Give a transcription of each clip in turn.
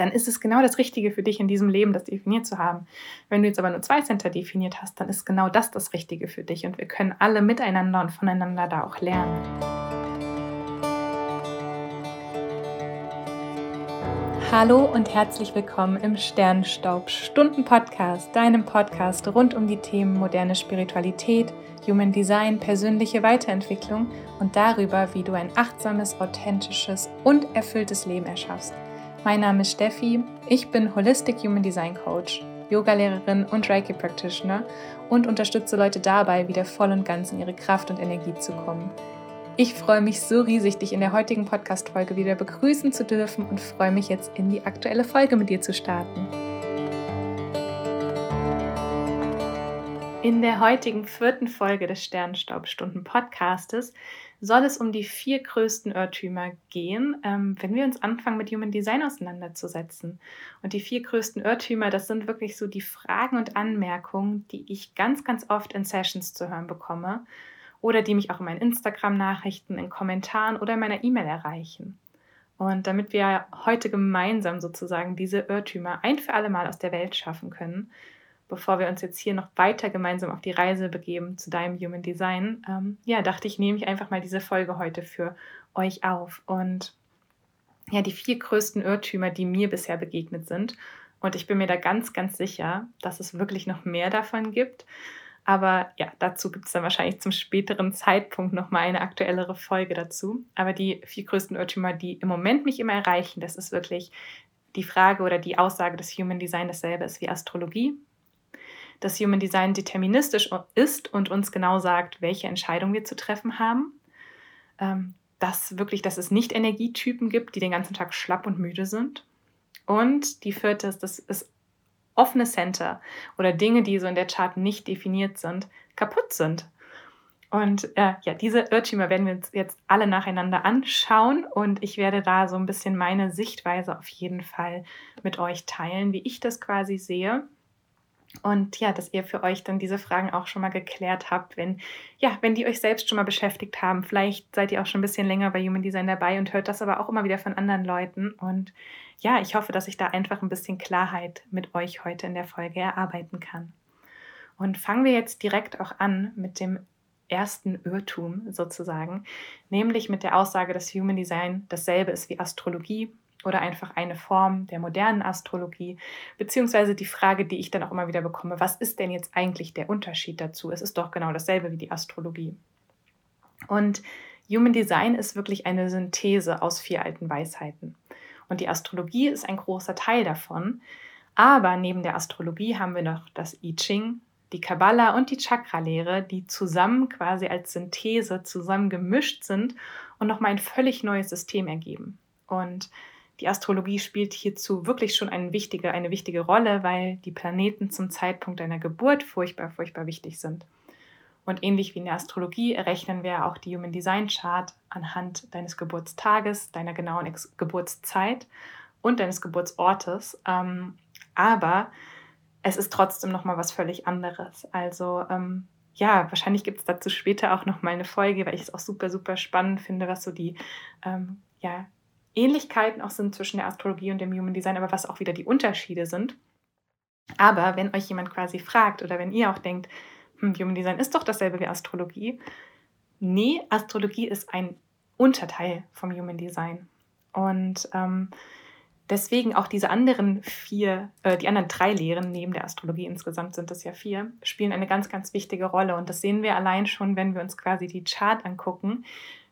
dann ist es genau das Richtige für dich in diesem Leben, das definiert zu haben. Wenn du jetzt aber nur zwei Center definiert hast, dann ist genau das das Richtige für dich und wir können alle miteinander und voneinander da auch lernen. Hallo und herzlich willkommen im Sternstaub Stunden Podcast, deinem Podcast rund um die Themen moderne Spiritualität, Human Design, persönliche Weiterentwicklung und darüber, wie du ein achtsames, authentisches und erfülltes Leben erschaffst. Mein Name ist Steffi, ich bin Holistic Human Design Coach, Yogalehrerin und Reiki Practitioner und unterstütze Leute dabei, wieder voll und ganz in ihre Kraft und Energie zu kommen. Ich freue mich so riesig, dich in der heutigen Podcast-Folge wieder begrüßen zu dürfen und freue mich jetzt in die aktuelle Folge mit dir zu starten. In der heutigen vierten Folge des Sternstaubstunden Podcastes soll es um die vier größten Irrtümer gehen, ähm, wenn wir uns anfangen, mit Human Design auseinanderzusetzen. Und die vier größten Irrtümer, das sind wirklich so die Fragen und Anmerkungen, die ich ganz, ganz oft in Sessions zu hören bekomme oder die mich auch in meinen Instagram-Nachrichten, in Kommentaren oder in meiner E-Mail erreichen. Und damit wir heute gemeinsam sozusagen diese Irrtümer ein für alle Mal aus der Welt schaffen können, bevor wir uns jetzt hier noch weiter gemeinsam auf die Reise begeben zu deinem Human Design, ähm, ja, dachte ich, nehme ich einfach mal diese Folge heute für euch auf. Und ja, die vier größten Irrtümer, die mir bisher begegnet sind. Und ich bin mir da ganz, ganz sicher, dass es wirklich noch mehr davon gibt. Aber ja, dazu gibt es dann wahrscheinlich zum späteren Zeitpunkt nochmal eine aktuellere Folge dazu. Aber die vier größten Irrtümer, die im Moment mich immer erreichen, das ist wirklich die Frage oder die Aussage, dass Human Design dasselbe ist wie Astrologie dass Human Design deterministisch ist und uns genau sagt, welche Entscheidung wir zu treffen haben. Ähm, dass wirklich, dass es nicht Energietypen gibt, die den ganzen Tag schlapp und müde sind. Und die vierte ist, dass es offene Center oder Dinge, die so in der Chart nicht definiert sind, kaputt sind. Und äh, ja, diese Irrtümer werden wir uns jetzt alle nacheinander anschauen und ich werde da so ein bisschen meine Sichtweise auf jeden Fall mit euch teilen, wie ich das quasi sehe. Und ja, dass ihr für euch dann diese Fragen auch schon mal geklärt habt, wenn, ja, wenn die euch selbst schon mal beschäftigt haben. Vielleicht seid ihr auch schon ein bisschen länger bei Human Design dabei und hört das aber auch immer wieder von anderen Leuten. Und ja, ich hoffe, dass ich da einfach ein bisschen Klarheit mit euch heute in der Folge erarbeiten kann. Und fangen wir jetzt direkt auch an mit dem ersten Irrtum sozusagen, nämlich mit der Aussage, dass Human Design dasselbe ist wie Astrologie oder einfach eine Form der modernen Astrologie, beziehungsweise die Frage, die ich dann auch immer wieder bekomme, was ist denn jetzt eigentlich der Unterschied dazu? Es ist doch genau dasselbe wie die Astrologie. Und Human Design ist wirklich eine Synthese aus vier alten Weisheiten. Und die Astrologie ist ein großer Teil davon. Aber neben der Astrologie haben wir noch das I Ching, die Kabbala und die Chakra-Lehre, die zusammen quasi als Synthese zusammen gemischt sind und nochmal ein völlig neues System ergeben. Und die Astrologie spielt hierzu wirklich schon eine wichtige, eine wichtige Rolle, weil die Planeten zum Zeitpunkt deiner Geburt furchtbar, furchtbar wichtig sind. Und ähnlich wie in der Astrologie errechnen wir auch die Human Design Chart anhand deines Geburtstages, deiner genauen Ex Geburtszeit und deines Geburtsortes. Ähm, aber es ist trotzdem nochmal was völlig anderes. Also ähm, ja, wahrscheinlich gibt es dazu später auch nochmal eine Folge, weil ich es auch super, super spannend finde, was so die ähm, ja, Ähnlichkeiten auch sind zwischen der Astrologie und dem Human Design, aber was auch wieder die Unterschiede sind. Aber wenn euch jemand quasi fragt oder wenn ihr auch denkt, hm, Human Design ist doch dasselbe wie Astrologie, nee, Astrologie ist ein Unterteil vom Human Design. Und ähm, deswegen auch diese anderen vier, äh, die anderen drei Lehren neben der Astrologie, insgesamt sind es ja vier, spielen eine ganz, ganz wichtige Rolle. Und das sehen wir allein schon, wenn wir uns quasi die Chart angucken.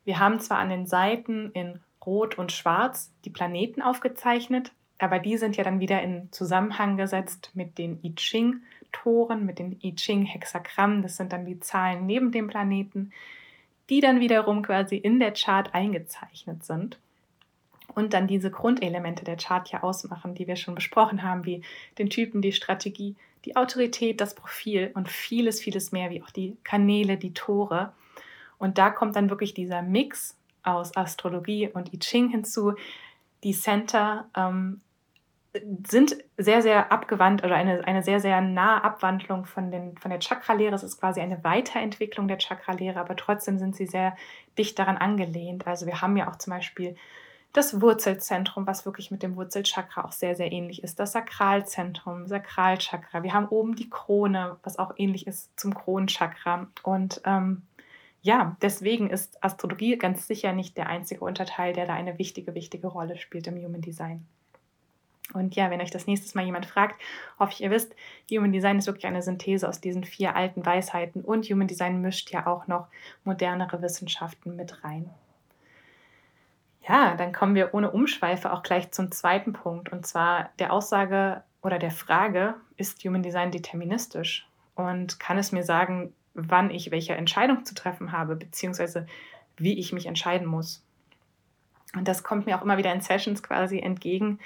Wir haben zwar an den Seiten in Rot und Schwarz die Planeten aufgezeichnet, aber die sind ja dann wieder in Zusammenhang gesetzt mit den I Ching-Toren, mit den I Ching-Hexagrammen. Das sind dann die Zahlen neben dem Planeten, die dann wiederum quasi in der Chart eingezeichnet sind und dann diese Grundelemente der Chart ja ausmachen, die wir schon besprochen haben, wie den Typen, die Strategie, die Autorität, das Profil und vieles, vieles mehr, wie auch die Kanäle, die Tore. Und da kommt dann wirklich dieser Mix aus Astrologie und I Ching hinzu. Die Center ähm, sind sehr, sehr abgewandt oder eine, eine sehr, sehr nahe Abwandlung von, den, von der Chakra-Lehre. Es ist quasi eine Weiterentwicklung der Chakra-Lehre, aber trotzdem sind sie sehr dicht daran angelehnt. Also wir haben ja auch zum Beispiel das Wurzelzentrum, was wirklich mit dem Wurzelchakra auch sehr, sehr ähnlich ist, das Sakralzentrum, Sakralchakra. Wir haben oben die Krone, was auch ähnlich ist zum Kronenchakra. Und ähm, ja, deswegen ist Astrologie ganz sicher nicht der einzige Unterteil, der da eine wichtige, wichtige Rolle spielt im Human Design. Und ja, wenn euch das nächste Mal jemand fragt, hoffe ich, ihr wisst, Human Design ist wirklich eine Synthese aus diesen vier alten Weisheiten und Human Design mischt ja auch noch modernere Wissenschaften mit rein. Ja, dann kommen wir ohne Umschweife auch gleich zum zweiten Punkt und zwar der Aussage oder der Frage, ist Human Design deterministisch? Und kann es mir sagen, wann ich welche Entscheidung zu treffen habe, beziehungsweise wie ich mich entscheiden muss? Und das kommt mir auch immer wieder in Sessions quasi entgegen,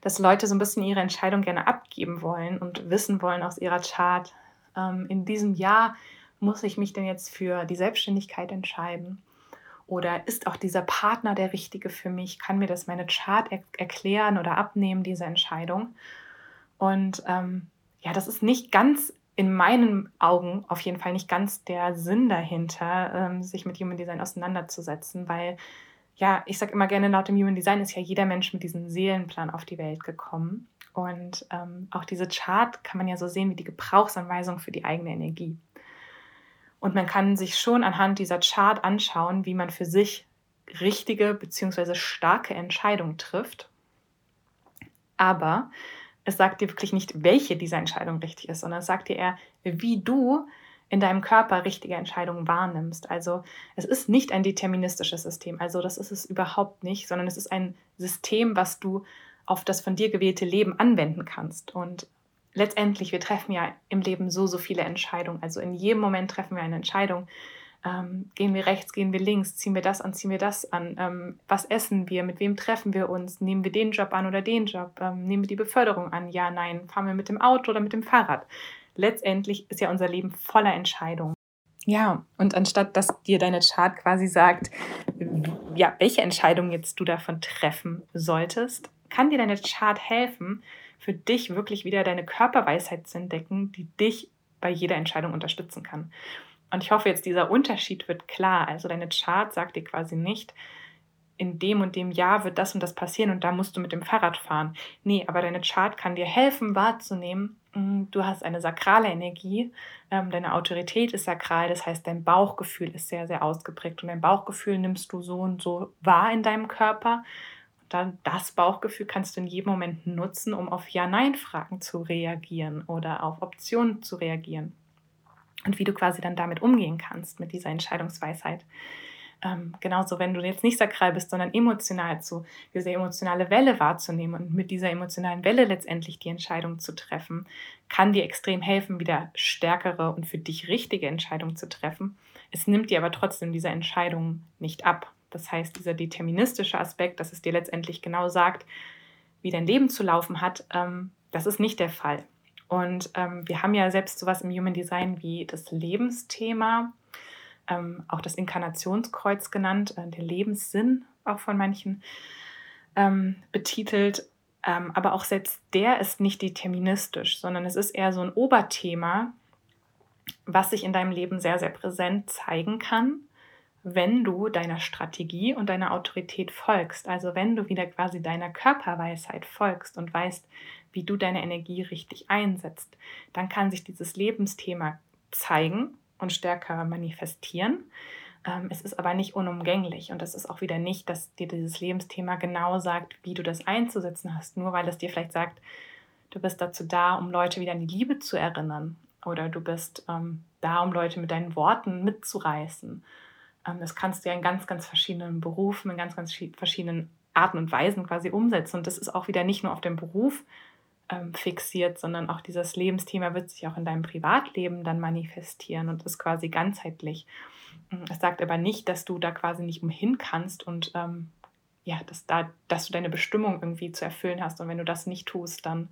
dass Leute so ein bisschen ihre Entscheidung gerne abgeben wollen und wissen wollen aus ihrer Chart, ähm, in diesem Jahr muss ich mich denn jetzt für die Selbstständigkeit entscheiden? Oder ist auch dieser Partner der richtige für mich? Kann mir das meine Chart er erklären oder abnehmen, diese Entscheidung? Und ähm, ja, das ist nicht ganz in meinen Augen auf jeden Fall nicht ganz der Sinn dahinter, ähm, sich mit Human Design auseinanderzusetzen, weil ja, ich sage immer gerne, laut dem Human Design ist ja jeder Mensch mit diesem Seelenplan auf die Welt gekommen. Und ähm, auch diese Chart kann man ja so sehen wie die Gebrauchsanweisung für die eigene Energie. Und man kann sich schon anhand dieser Chart anschauen, wie man für sich richtige bzw. starke Entscheidungen trifft. Aber es sagt dir wirklich nicht, welche dieser Entscheidung richtig ist, sondern es sagt dir eher, wie du in deinem Körper richtige Entscheidungen wahrnimmst. Also es ist nicht ein deterministisches System, also das ist es überhaupt nicht, sondern es ist ein System, was du auf das von dir gewählte Leben anwenden kannst. Und letztendlich, wir treffen ja im Leben so, so viele Entscheidungen. Also in jedem Moment treffen wir eine Entscheidung. Ähm, gehen wir rechts, gehen wir links, ziehen wir das an, ziehen wir das an, ähm, was essen wir, mit wem treffen wir uns, nehmen wir den Job an oder den Job, ähm, nehmen wir die Beförderung an, ja, nein, fahren wir mit dem Auto oder mit dem Fahrrad? Letztendlich ist ja unser Leben voller Entscheidungen. Ja, und anstatt dass dir deine Chart quasi sagt, ja, welche Entscheidung jetzt du davon treffen solltest, kann dir deine Chart helfen, für dich wirklich wieder deine Körperweisheit zu entdecken, die dich bei jeder Entscheidung unterstützen kann. Und ich hoffe jetzt, dieser Unterschied wird klar. Also deine Chart sagt dir quasi nicht, in dem und dem Jahr wird das und das passieren und da musst du mit dem Fahrrad fahren. Nee, aber deine Chart kann dir helfen wahrzunehmen, mm, du hast eine sakrale Energie, ähm, deine Autorität ist sakral, das heißt, dein Bauchgefühl ist sehr, sehr ausgeprägt und dein Bauchgefühl nimmst du so und so wahr in deinem Körper. Und dann das Bauchgefühl kannst du in jedem Moment nutzen, um auf Ja-Nein-Fragen zu reagieren oder auf Optionen zu reagieren. Und wie du quasi dann damit umgehen kannst, mit dieser Entscheidungsweisheit. Ähm, genauso, wenn du jetzt nicht sakral bist, sondern emotional zu, diese emotionale Welle wahrzunehmen und mit dieser emotionalen Welle letztendlich die Entscheidung zu treffen, kann dir extrem helfen, wieder stärkere und für dich richtige Entscheidungen zu treffen. Es nimmt dir aber trotzdem diese Entscheidung nicht ab. Das heißt, dieser deterministische Aspekt, dass es dir letztendlich genau sagt, wie dein Leben zu laufen hat, ähm, das ist nicht der Fall. Und ähm, wir haben ja selbst sowas im Human Design wie das Lebensthema ähm, auch das Inkarnationskreuz genannt, äh, der Lebenssinn auch von manchen ähm, betitelt. Ähm, aber auch selbst der ist nicht deterministisch, sondern es ist eher so ein Oberthema, was sich in deinem Leben sehr, sehr präsent zeigen kann, wenn du deiner Strategie und deiner Autorität folgst. Also wenn du wieder quasi deiner Körperweisheit folgst und weißt, wie du deine Energie richtig einsetzt, dann kann sich dieses Lebensthema zeigen und stärker manifestieren. Ähm, es ist aber nicht unumgänglich und es ist auch wieder nicht, dass dir dieses Lebensthema genau sagt, wie du das einzusetzen hast, nur weil es dir vielleicht sagt, du bist dazu da, um Leute wieder an die Liebe zu erinnern oder du bist ähm, da, um Leute mit deinen Worten mitzureißen. Ähm, das kannst du ja in ganz, ganz verschiedenen Berufen, in ganz, ganz verschiedenen Arten und Weisen quasi umsetzen. Und das ist auch wieder nicht nur auf den Beruf ähm, fixiert, sondern auch dieses Lebensthema wird sich auch in deinem Privatleben dann manifestieren und ist quasi ganzheitlich. Mm, es sagt aber nicht, dass du da quasi nicht umhin kannst und ähm, ja, dass, da, dass du deine Bestimmung irgendwie zu erfüllen hast. Und wenn du das nicht tust, dann,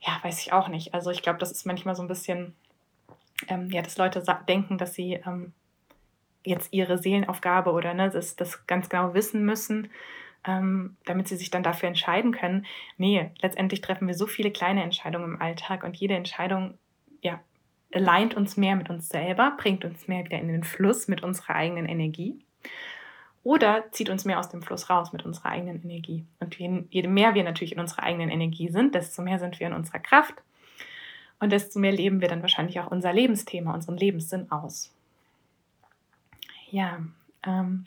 ja, weiß ich auch nicht. Also ich glaube, das ist manchmal so ein bisschen, ähm, ja, dass Leute denken, dass sie ähm, jetzt ihre Seelenaufgabe oder ne, das, das ganz genau wissen müssen ähm, damit sie sich dann dafür entscheiden können. Nee, letztendlich treffen wir so viele kleine Entscheidungen im Alltag und jede Entscheidung, ja, leint uns mehr mit uns selber, bringt uns mehr wieder in den Fluss mit unserer eigenen Energie. oder zieht uns mehr aus dem Fluss raus mit unserer eigenen Energie. Und je mehr wir natürlich in unserer eigenen Energie sind, desto mehr sind wir in unserer Kraft und desto mehr leben wir dann wahrscheinlich auch unser Lebensthema, unseren Lebenssinn aus. Ja, ähm,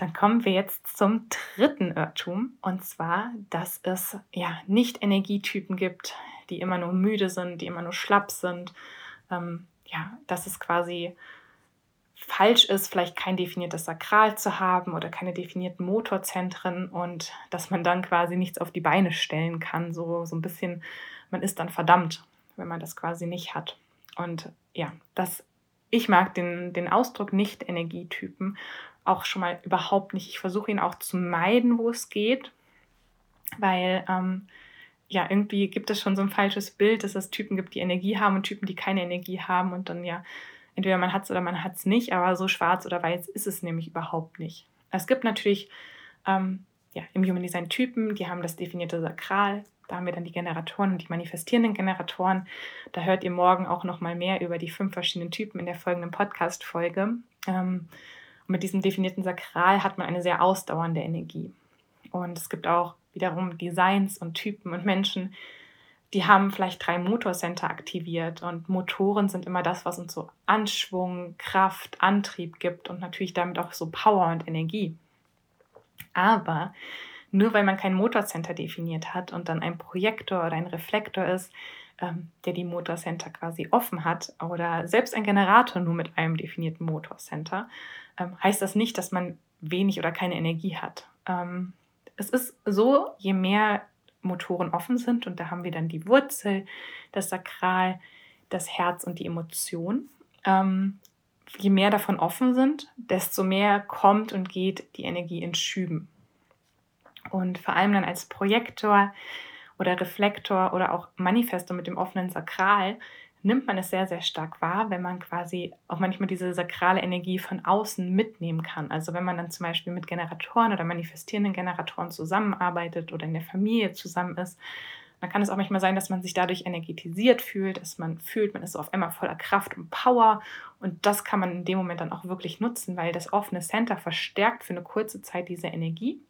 dann kommen wir jetzt zum dritten Irrtum und zwar, dass es ja nicht Energietypen gibt, die immer nur müde sind, die immer nur schlapp sind. Ähm, ja, dass es quasi falsch ist, vielleicht kein definiertes Sakral zu haben oder keine definierten Motorzentren und dass man dann quasi nichts auf die Beine stellen kann. So, so ein bisschen, man ist dann verdammt, wenn man das quasi nicht hat. Und ja, das, ich mag den, den Ausdruck Nicht-Energietypen auch schon mal überhaupt nicht. Ich versuche ihn auch zu meiden, wo es geht, weil ähm, ja, irgendwie gibt es schon so ein falsches Bild, dass es Typen gibt, die Energie haben und Typen, die keine Energie haben und dann ja, entweder man hat es oder man hat es nicht, aber so schwarz oder weiß ist es nämlich überhaupt nicht. Es gibt natürlich ähm, ja, im Human Design Typen, die haben das definierte Sakral, da haben wir dann die Generatoren und die manifestierenden Generatoren. Da hört ihr morgen auch noch mal mehr über die fünf verschiedenen Typen in der folgenden Podcast-Folge. Ähm, mit diesem definierten Sakral hat man eine sehr ausdauernde Energie. Und es gibt auch wiederum Designs und Typen und Menschen, die haben vielleicht drei Motorcenter aktiviert und Motoren sind immer das, was uns so Anschwung, Kraft, Antrieb gibt und natürlich damit auch so Power und Energie. Aber nur weil man kein Motorcenter definiert hat und dann ein Projektor oder ein Reflektor ist, ähm, der die Motorcenter quasi offen hat oder selbst ein Generator nur mit einem definierten Motorcenter, ähm, heißt das nicht, dass man wenig oder keine Energie hat. Ähm, es ist so, je mehr Motoren offen sind, und da haben wir dann die Wurzel, das Sakral, das Herz und die Emotion. Ähm, je mehr davon offen sind, desto mehr kommt und geht die Energie in Schüben. Und vor allem dann als Projektor oder Reflektor oder auch Manifestor mit dem offenen Sakral nimmt man es sehr, sehr stark wahr, wenn man quasi auch manchmal diese sakrale Energie von außen mitnehmen kann. Also wenn man dann zum Beispiel mit Generatoren oder manifestierenden Generatoren zusammenarbeitet oder in der Familie zusammen ist, dann kann es auch manchmal sein, dass man sich dadurch energetisiert fühlt, dass man fühlt, man ist auf einmal voller Kraft und Power. Und das kann man in dem Moment dann auch wirklich nutzen, weil das offene Center verstärkt für eine kurze Zeit diese Energie.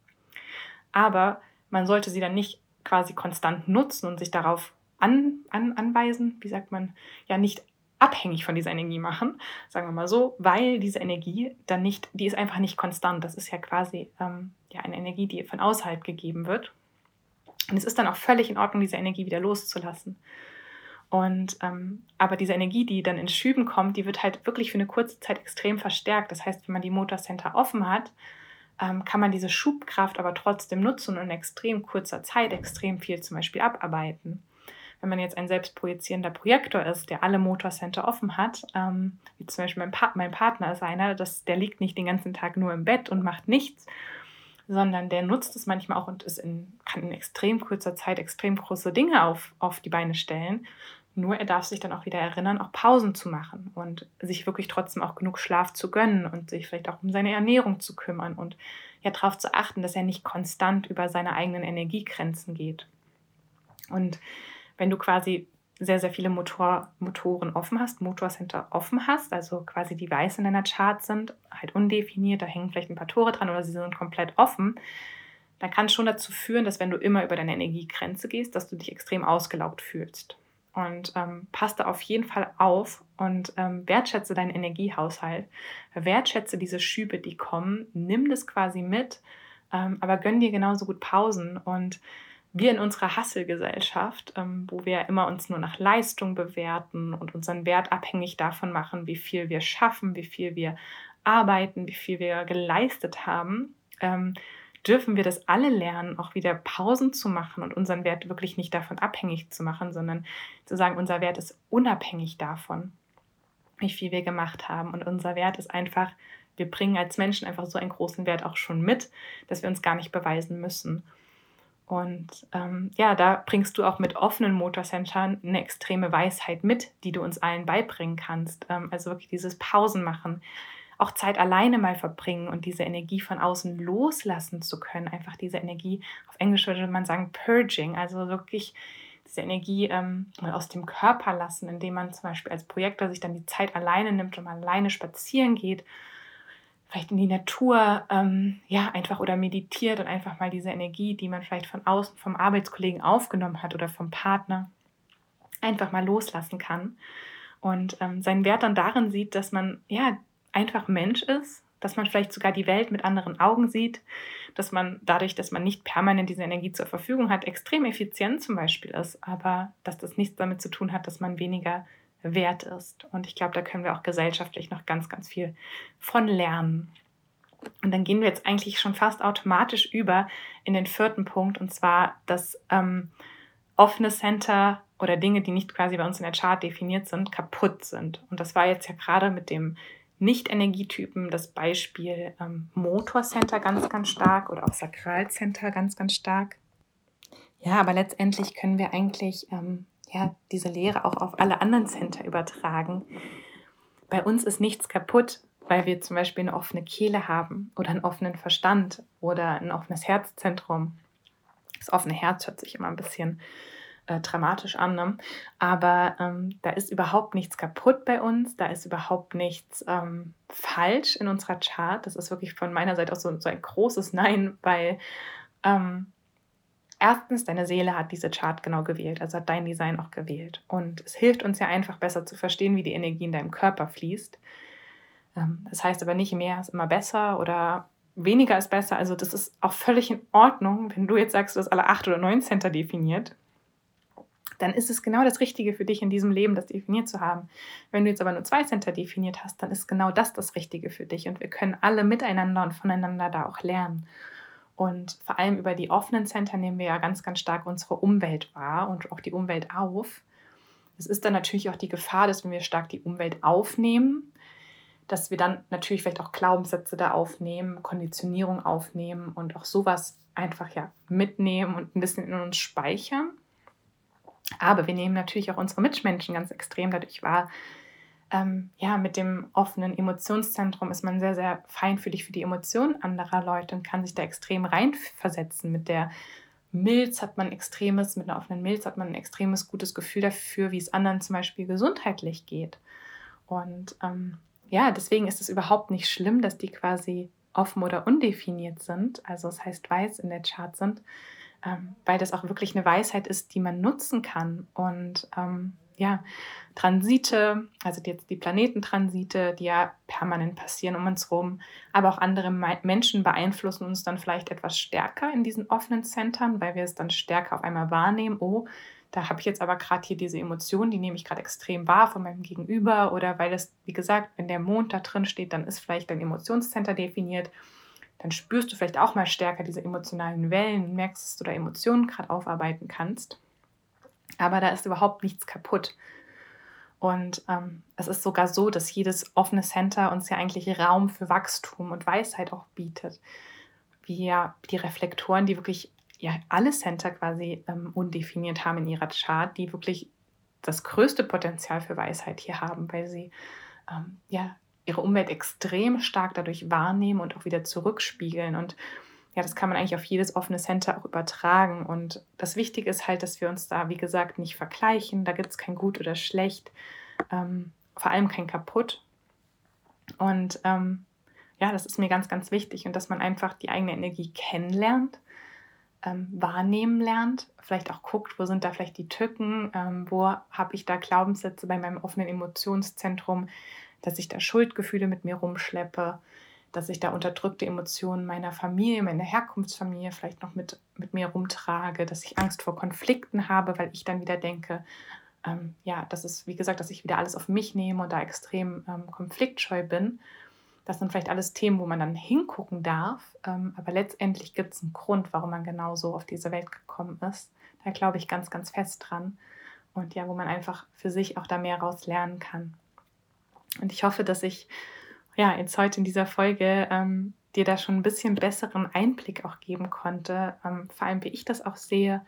Aber man sollte sie dann nicht quasi konstant nutzen und sich darauf an, an, anweisen, wie sagt man, ja nicht abhängig von dieser Energie machen, sagen wir mal so, weil diese Energie dann nicht, die ist einfach nicht konstant. Das ist ja quasi ähm, ja, eine Energie, die von außerhalb gegeben wird. Und es ist dann auch völlig in Ordnung, diese Energie wieder loszulassen. Und ähm, aber diese Energie, die dann in Schüben kommt, die wird halt wirklich für eine kurze Zeit extrem verstärkt. Das heißt, wenn man die Motorcenter offen hat, ähm, kann man diese Schubkraft aber trotzdem nutzen und in extrem kurzer Zeit extrem viel zum Beispiel abarbeiten. Wenn man jetzt ein selbstprojizierender Projektor ist, der alle Motorcenter offen hat, ähm, wie zum Beispiel mein, pa mein Partner ist einer, das, der liegt nicht den ganzen Tag nur im Bett und macht nichts, sondern der nutzt es manchmal auch und ist in, kann in extrem kurzer Zeit extrem große Dinge auf, auf die Beine stellen. Nur er darf sich dann auch wieder erinnern, auch Pausen zu machen und sich wirklich trotzdem auch genug Schlaf zu gönnen und sich vielleicht auch um seine Ernährung zu kümmern und ja darauf zu achten, dass er nicht konstant über seine eigenen Energiegrenzen geht. Und wenn du quasi sehr, sehr viele Motor, Motoren offen hast, Motorcenter offen hast, also quasi die weiß in deiner Chart sind, halt undefiniert, da hängen vielleicht ein paar Tore dran oder sie sind komplett offen, dann kann es schon dazu führen, dass wenn du immer über deine Energiegrenze gehst, dass du dich extrem ausgelaugt fühlst. Und ähm, pass da auf jeden Fall auf und ähm, wertschätze deinen Energiehaushalt. Wertschätze diese Schübe, die kommen. Nimm das quasi mit, ähm, aber gönn dir genauso gut Pausen und wir in unserer Hasselgesellschaft, ähm, wo wir immer uns nur nach Leistung bewerten und unseren Wert abhängig davon machen, wie viel wir schaffen, wie viel wir arbeiten, wie viel wir geleistet haben, ähm, dürfen wir das alle lernen, auch wieder Pausen zu machen und unseren Wert wirklich nicht davon abhängig zu machen, sondern zu sagen, unser Wert ist unabhängig davon, wie viel wir gemacht haben. Und unser Wert ist einfach, wir bringen als Menschen einfach so einen großen Wert auch schon mit, dass wir uns gar nicht beweisen müssen. Und ähm, ja, da bringst du auch mit offenen Motorcentern eine extreme Weisheit mit, die du uns allen beibringen kannst. Ähm, also wirklich dieses Pausen machen, auch Zeit alleine mal verbringen und diese Energie von außen loslassen zu können. Einfach diese Energie, auf Englisch würde man sagen, purging, also wirklich diese Energie ähm, mal aus dem Körper lassen, indem man zum Beispiel als Projektor sich dann die Zeit alleine nimmt und mal alleine spazieren geht vielleicht in die Natur, ähm, ja, einfach oder meditiert und einfach mal diese Energie, die man vielleicht von außen vom Arbeitskollegen aufgenommen hat oder vom Partner, einfach mal loslassen kann. Und ähm, seinen Wert dann darin sieht, dass man ja einfach Mensch ist, dass man vielleicht sogar die Welt mit anderen Augen sieht, dass man dadurch, dass man nicht permanent diese Energie zur Verfügung hat, extrem effizient zum Beispiel ist, aber dass das nichts damit zu tun hat, dass man weniger wert ist. Und ich glaube, da können wir auch gesellschaftlich noch ganz, ganz viel von lernen. Und dann gehen wir jetzt eigentlich schon fast automatisch über in den vierten Punkt, und zwar das ähm, offene Center oder Dinge, die nicht quasi bei uns in der Chart definiert sind, kaputt sind. Und das war jetzt ja gerade mit dem Nicht-Energietypen das Beispiel ähm, Motorcenter ganz, ganz stark oder auch Sakralcenter ganz, ganz stark. Ja, aber letztendlich können wir eigentlich ähm, ja, diese Lehre auch auf alle anderen Center übertragen. Bei uns ist nichts kaputt, weil wir zum Beispiel eine offene Kehle haben oder einen offenen Verstand oder ein offenes Herzzentrum. Das offene Herz hört sich immer ein bisschen äh, dramatisch an, ne? aber ähm, da ist überhaupt nichts kaputt bei uns, da ist überhaupt nichts ähm, falsch in unserer Chart. Das ist wirklich von meiner Seite auch so, so ein großes Nein, weil ähm, erstens, deine Seele hat diese Chart genau gewählt, also hat dein Design auch gewählt. Und es hilft uns ja einfach besser zu verstehen, wie die Energie in deinem Körper fließt. Ähm, das heißt aber nicht, mehr ist immer besser oder weniger ist besser. Also das ist auch völlig in Ordnung, wenn du jetzt sagst, du hast alle acht oder neun Center definiert. Dann ist es genau das Richtige für dich in diesem Leben, das definiert zu haben. Wenn du jetzt aber nur zwei Center definiert hast, dann ist genau das das Richtige für dich. Und wir können alle miteinander und voneinander da auch lernen. Und vor allem über die offenen Center nehmen wir ja ganz, ganz stark unsere Umwelt wahr und auch die Umwelt auf. Es ist dann natürlich auch die Gefahr, dass wenn wir stark die Umwelt aufnehmen, dass wir dann natürlich vielleicht auch Glaubenssätze da aufnehmen, Konditionierung aufnehmen und auch sowas einfach ja mitnehmen und ein bisschen in uns speichern. Aber wir nehmen natürlich auch unsere Mitmenschen ganz extrem dadurch wahr, ähm, ja, mit dem offenen Emotionszentrum ist man sehr, sehr feinfühlig für die Emotionen anderer Leute und kann sich da extrem reinversetzen. Mit der Milz hat man extremes, mit einer offenen Milz hat man ein extremes gutes Gefühl dafür, wie es anderen zum Beispiel gesundheitlich geht. Und ähm, ja, deswegen ist es überhaupt nicht schlimm, dass die quasi offen oder undefiniert sind, also das heißt weiß in der Chart sind, ähm, weil das auch wirklich eine Weisheit ist, die man nutzen kann. Und ähm, ja, Transite, also jetzt die Planetentransite, die ja permanent passieren um uns herum, aber auch andere Menschen beeinflussen uns dann vielleicht etwas stärker in diesen offenen Centern, weil wir es dann stärker auf einmal wahrnehmen. Oh, da habe ich jetzt aber gerade hier diese Emotion, die nehme ich gerade extrem wahr von meinem Gegenüber oder weil es, wie gesagt, wenn der Mond da drin steht, dann ist vielleicht dein Emotionscenter definiert. Dann spürst du vielleicht auch mal stärker diese emotionalen Wellen, merkst, dass du da Emotionen gerade aufarbeiten kannst aber da ist überhaupt nichts kaputt. Und ähm, es ist sogar so, dass jedes offene Center uns ja eigentlich Raum für Wachstum und Weisheit auch bietet. Wie ja die Reflektoren, die wirklich ja alle Center quasi ähm, undefiniert haben in ihrer Chart, die wirklich das größte Potenzial für Weisheit hier haben, weil sie ähm, ja ihre Umwelt extrem stark dadurch wahrnehmen und auch wieder zurückspiegeln und ja, das kann man eigentlich auf jedes offene Center auch übertragen. Und das Wichtige ist halt, dass wir uns da, wie gesagt, nicht vergleichen. Da gibt es kein Gut oder Schlecht, ähm, vor allem kein Kaputt. Und ähm, ja, das ist mir ganz, ganz wichtig. Und dass man einfach die eigene Energie kennenlernt, ähm, wahrnehmen lernt, vielleicht auch guckt, wo sind da vielleicht die Tücken, ähm, wo habe ich da Glaubenssätze bei meinem offenen Emotionszentrum, dass ich da Schuldgefühle mit mir rumschleppe dass ich da unterdrückte Emotionen meiner Familie, meiner Herkunftsfamilie vielleicht noch mit, mit mir rumtrage, dass ich Angst vor Konflikten habe, weil ich dann wieder denke, ähm, ja, das ist, wie gesagt, dass ich wieder alles auf mich nehme und da extrem ähm, konfliktscheu bin. Das sind vielleicht alles Themen, wo man dann hingucken darf, ähm, aber letztendlich gibt es einen Grund, warum man genau so auf diese Welt gekommen ist. Da glaube ich ganz, ganz fest dran. Und ja, wo man einfach für sich auch da mehr raus lernen kann. Und ich hoffe, dass ich ja, jetzt heute in dieser Folge ähm, dir da schon ein bisschen besseren Einblick auch geben konnte, ähm, vor allem wie ich das auch sehe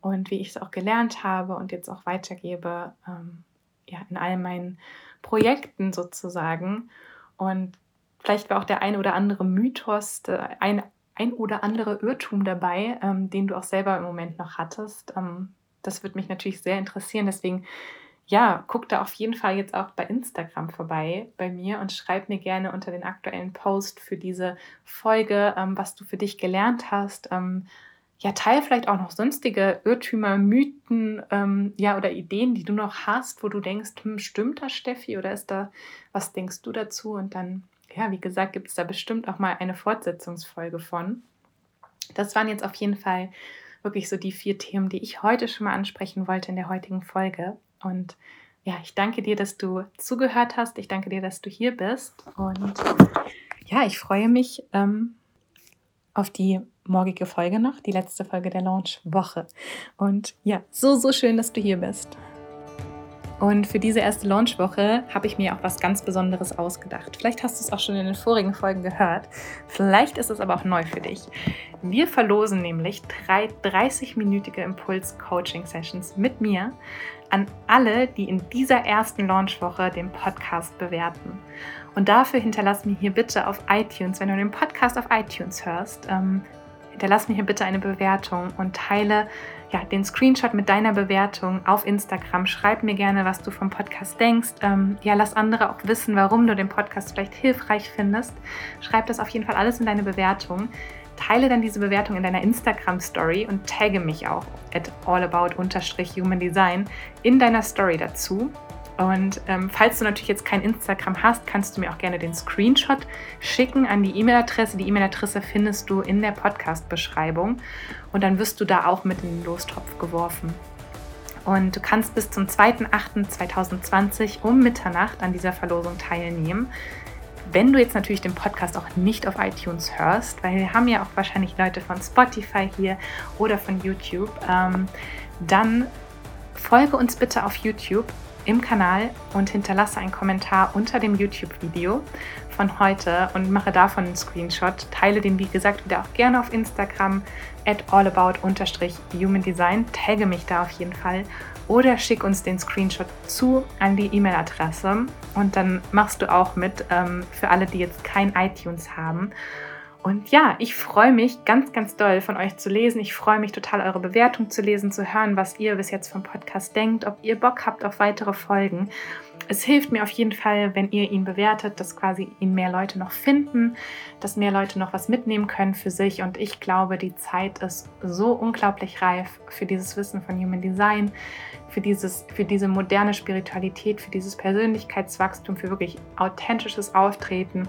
und wie ich es auch gelernt habe und jetzt auch weitergebe, ähm, ja, in all meinen Projekten sozusagen. Und vielleicht war auch der ein oder andere Mythos, ein, ein oder andere Irrtum dabei, ähm, den du auch selber im Moment noch hattest. Ähm, das würde mich natürlich sehr interessieren. Deswegen ja, guck da auf jeden Fall jetzt auch bei Instagram vorbei bei mir und schreib mir gerne unter den aktuellen Post für diese Folge, ähm, was du für dich gelernt hast. Ähm, ja, teil vielleicht auch noch sonstige Irrtümer, Mythen, ähm, ja, oder Ideen, die du noch hast, wo du denkst, hm, stimmt das, Steffi, oder ist da, was denkst du dazu? Und dann, ja, wie gesagt, gibt es da bestimmt auch mal eine Fortsetzungsfolge von. Das waren jetzt auf jeden Fall wirklich so die vier Themen, die ich heute schon mal ansprechen wollte in der heutigen Folge. Und ja, ich danke dir, dass du zugehört hast. Ich danke dir, dass du hier bist. Und ja, ich freue mich ähm, auf die morgige Folge noch, die letzte Folge der Launch-Woche. Und ja, so, so schön, dass du hier bist. Und für diese erste Launchwoche habe ich mir auch was ganz Besonderes ausgedacht. Vielleicht hast du es auch schon in den vorigen Folgen gehört. Vielleicht ist es aber auch neu für dich. Wir verlosen nämlich drei 30-minütige Impuls-Coaching-Sessions mit mir an alle, die in dieser ersten Launchwoche den Podcast bewerten. Und dafür hinterlass mir hier bitte auf iTunes, wenn du den Podcast auf iTunes hörst, ähm, hinterlass mir hier bitte eine Bewertung und teile ja, den Screenshot mit deiner Bewertung auf Instagram. Schreib mir gerne, was du vom Podcast denkst. Ähm, ja, lass andere auch wissen, warum du den Podcast vielleicht hilfreich findest. Schreib das auf jeden Fall alles in deine Bewertung. Teile dann diese Bewertung in deiner Instagram-Story und tagge mich auch at allabout-human-design in deiner Story dazu. Und ähm, falls du natürlich jetzt kein Instagram hast, kannst du mir auch gerne den Screenshot schicken an die E-Mail-Adresse. Die E-Mail-Adresse findest du in der Podcast-Beschreibung und dann wirst du da auch mit in den Lostopf geworfen. Und du kannst bis zum 2.8.2020 um Mitternacht an dieser Verlosung teilnehmen. Wenn du jetzt natürlich den Podcast auch nicht auf iTunes hörst, weil wir haben ja auch wahrscheinlich Leute von Spotify hier oder von YouTube, ähm, dann folge uns bitte auf YouTube im Kanal und hinterlasse einen Kommentar unter dem YouTube-Video von heute und mache davon einen Screenshot. Teile den, wie gesagt, wieder auch gerne auf Instagram at allabout-humandesign. Tagge mich da auf jeden Fall oder schick uns den Screenshot zu an die E-Mail-Adresse und dann machst du auch mit ähm, für alle, die jetzt kein iTunes haben. Und ja, ich freue mich ganz, ganz doll von euch zu lesen. Ich freue mich total, eure Bewertung zu lesen, zu hören, was ihr bis jetzt vom Podcast denkt, ob ihr Bock habt auf weitere Folgen. Es hilft mir auf jeden Fall, wenn ihr ihn bewertet, dass quasi ihn mehr Leute noch finden, dass mehr Leute noch was mitnehmen können für sich. Und ich glaube, die Zeit ist so unglaublich reif für dieses Wissen von Human Design, für, dieses, für diese moderne Spiritualität, für dieses Persönlichkeitswachstum, für wirklich authentisches Auftreten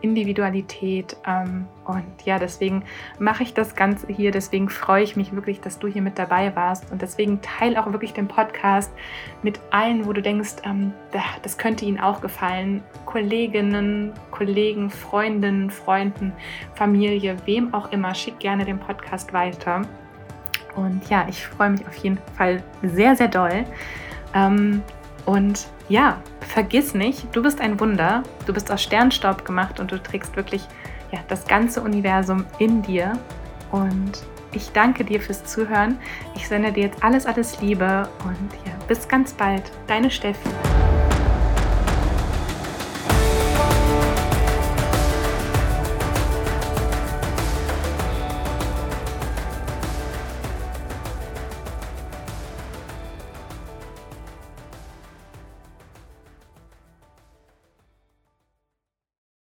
Individualität. Ähm, und ja, deswegen mache ich das Ganze hier. Deswegen freue ich mich wirklich, dass du hier mit dabei warst. Und deswegen teile auch wirklich den Podcast mit allen, wo du denkst, ähm, das könnte ihnen auch gefallen. Kolleginnen, Kollegen, Freundinnen, Freunden, Familie, wem auch immer. Schick gerne den Podcast weiter. Und ja, ich freue mich auf jeden Fall sehr, sehr doll. Ähm, und ja, vergiss nicht, du bist ein Wunder, du bist aus Sternstaub gemacht und du trägst wirklich ja, das ganze Universum in dir. Und ich danke dir fürs Zuhören. Ich sende dir jetzt alles, alles Liebe und ja, bis ganz bald. Deine Steffi.